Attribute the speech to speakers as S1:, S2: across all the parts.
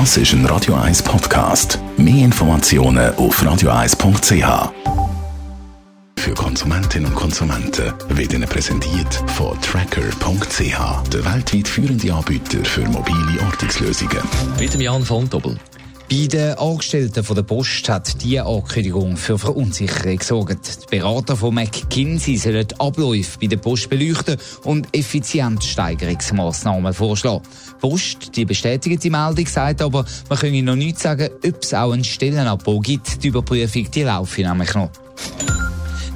S1: Das ist ein Radio 1 Podcast. Mehr Informationen auf radio1.ch. Für Konsumentinnen und Konsumenten wird Ihnen präsentiert von Tracker.ch, der weltweit führende Anbieter für mobile Ortungslösungen.
S2: Mit dem Jan von Doppel.
S3: Bei den Angestellten der Post hat diese Ankündigung für Verunsicherung gesorgt. Die Berater von McKinsey sollen Abläufe bei der Post beleuchten und Effizienzsteigerungsmaßnahmen vorschlagen. Die Post die bestätigt die Meldung, sagt aber, man könne noch nicht sagen, ob es auch einen Stellenabbau gibt. Die Überprüfung die laufe nämlich noch.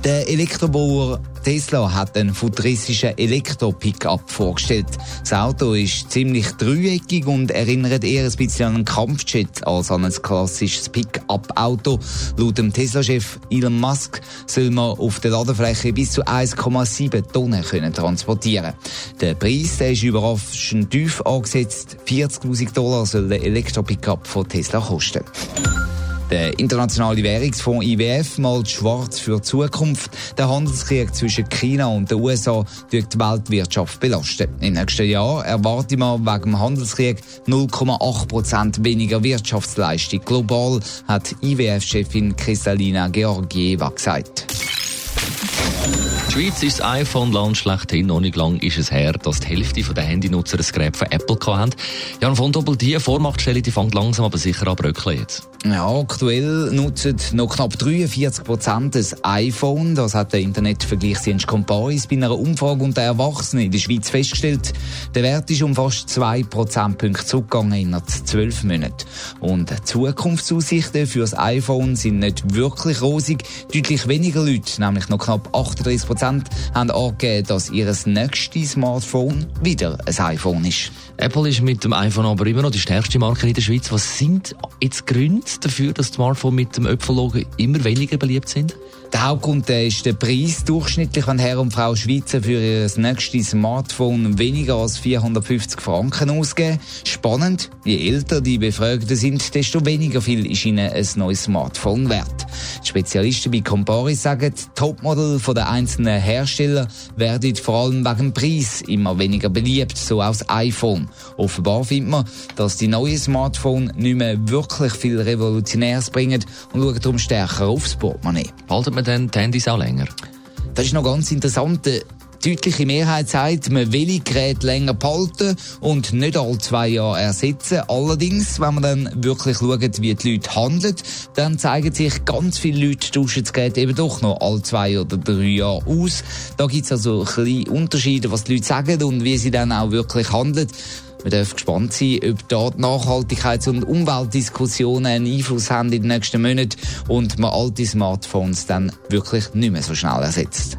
S3: Der Elektrobauer Tesla hat einen futuristischen Elektro-Pickup vorgestellt. Das Auto ist ziemlich dreieckig und erinnert eher ein bisschen an einen Kampfjet als an ein klassisches Pickup-Auto. Laut dem Tesla-Chef Elon Musk soll man auf der Ladefläche bis zu 1,7 Tonnen können transportieren Der Preis der ist überraschend tief angesetzt. 40.000 Dollar soll der Elektro-Pickup von Tesla kosten. Der internationale Währungsfonds IWF malt schwarz für die Zukunft. Der Handelskrieg zwischen China und den USA wird die Weltwirtschaft belasten. Im nächsten Jahr erwartet man wegen dem Handelskrieg 0,8 Prozent weniger Wirtschaftsleistung. Global hat IWF-Chefin Kristalina Georgieva gesagt.
S2: Schweiz ist das iPhone-Land schlechthin. Noch nicht lang ist es her, dass die Hälfte der Handynutzer ein Gerät von Apple hatten. Jan von Doppel, die Vormachtstelle die fängt langsam aber sicher an bröckeln jetzt.
S3: Ja, aktuell nutzen noch knapp 43 Prozent das iPhone. Das hat der Internetvergleichsdienst Comparis bei einer Umfrage unter Erwachsenen in der Schweiz festgestellt. Der Wert ist um fast 2 Prozentpunkte zurückgegangen in zwölf Monaten. Und Zukunftsaussichten für das iPhone sind nicht wirklich rosig. Deutlich weniger Leute, nämlich noch knapp 38 Prozent, haben angegeben, dass ihr nächstes Smartphone wieder ein iPhone ist.
S2: Apple ist mit dem iPhone aber immer noch die stärkste Marke in der Schweiz. Was sind jetzt Gründe dafür, dass Smartphones mit dem Äpfellogo immer weniger beliebt sind?
S3: Der Hauptgrund ist der Preis. Durchschnittlich, wenn Herr und Frau Schweizer für ihr nächstes Smartphone weniger als 450 Franken ausgeben. Spannend, je älter die Befragten sind, desto weniger viel ist ihnen ein neues Smartphone wert. Spezialisten bei Comparis sagen, die Topmodel der einzelnen Hersteller werden vor allem wegen Preis immer weniger beliebt, so auch das iPhone. Offenbar findet man, dass die neuen Smartphones nicht mehr wirklich viel Revolutionäres bringen und schauen darum stärker aufs Portemonnaie
S2: man dann die Handys auch länger?
S3: Das ist noch ganz interessant. Die deutliche Mehrheit sagt, man will die Geräte länger behalten und nicht alle zwei Jahre ersetzen. Allerdings, wenn man dann wirklich schaut, wie die Leute handeln, dann zeigen sich, ganz viele Leute tauschen das Gerät eben doch noch alle zwei oder drei Jahre aus. Da gibt es also kleine Unterschiede, was die Leute sagen und wie sie dann auch wirklich handeln. Wir dürfen gespannt sein, ob dort Nachhaltigkeits- und Umweltdiskussionen einen Einfluss haben in den nächsten Monaten und man alte Smartphones dann wirklich nicht mehr so schnell ersetzt.